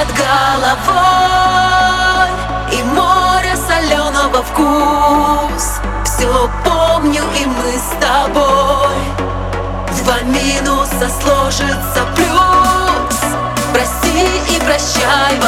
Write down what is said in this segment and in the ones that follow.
над головой. И море соленого вкус. Все помню и мы с тобой. Два минуса сложится плюс. Прости и прощай,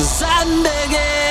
Zandbergen.